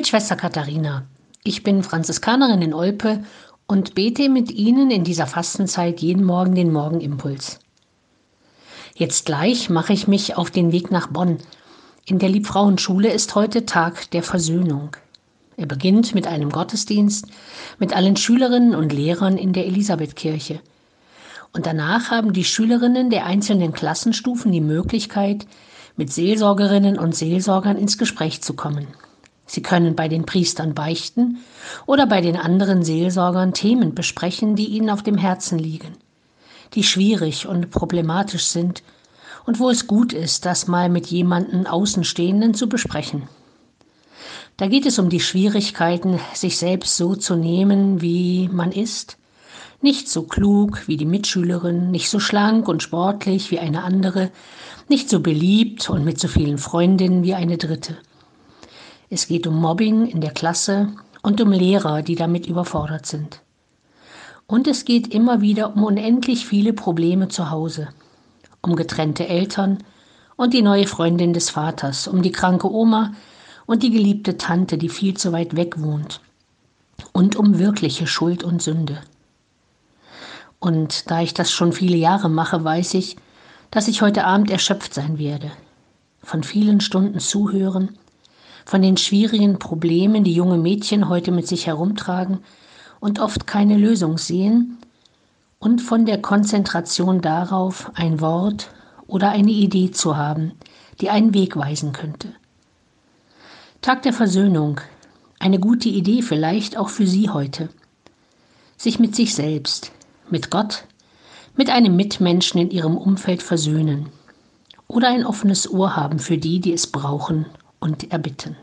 mit Schwester Katharina. Ich bin Franziskanerin in Olpe und bete mit Ihnen in dieser Fastenzeit jeden Morgen den Morgenimpuls. Jetzt gleich mache ich mich auf den Weg nach Bonn. In der Liebfrauenschule ist heute Tag der Versöhnung. Er beginnt mit einem Gottesdienst mit allen Schülerinnen und Lehrern in der Elisabethkirche. Und danach haben die Schülerinnen der einzelnen Klassenstufen die Möglichkeit, mit Seelsorgerinnen und Seelsorgern ins Gespräch zu kommen. Sie können bei den Priestern beichten oder bei den anderen Seelsorgern Themen besprechen, die ihnen auf dem Herzen liegen, die schwierig und problematisch sind und wo es gut ist, das mal mit jemanden Außenstehenden zu besprechen. Da geht es um die Schwierigkeiten, sich selbst so zu nehmen, wie man ist, nicht so klug wie die Mitschülerin, nicht so schlank und sportlich wie eine andere, nicht so beliebt und mit so vielen Freundinnen wie eine dritte. Es geht um Mobbing in der Klasse und um Lehrer, die damit überfordert sind. Und es geht immer wieder um unendlich viele Probleme zu Hause. Um getrennte Eltern und die neue Freundin des Vaters, um die kranke Oma und die geliebte Tante, die viel zu weit weg wohnt. Und um wirkliche Schuld und Sünde. Und da ich das schon viele Jahre mache, weiß ich, dass ich heute Abend erschöpft sein werde. Von vielen Stunden zuhören, von den schwierigen Problemen, die junge Mädchen heute mit sich herumtragen und oft keine Lösung sehen, und von der Konzentration darauf, ein Wort oder eine Idee zu haben, die einen Weg weisen könnte. Tag der Versöhnung, eine gute Idee vielleicht auch für Sie heute. Sich mit sich selbst, mit Gott, mit einem Mitmenschen in Ihrem Umfeld versöhnen oder ein offenes Ohr haben für die, die es brauchen und erbitten.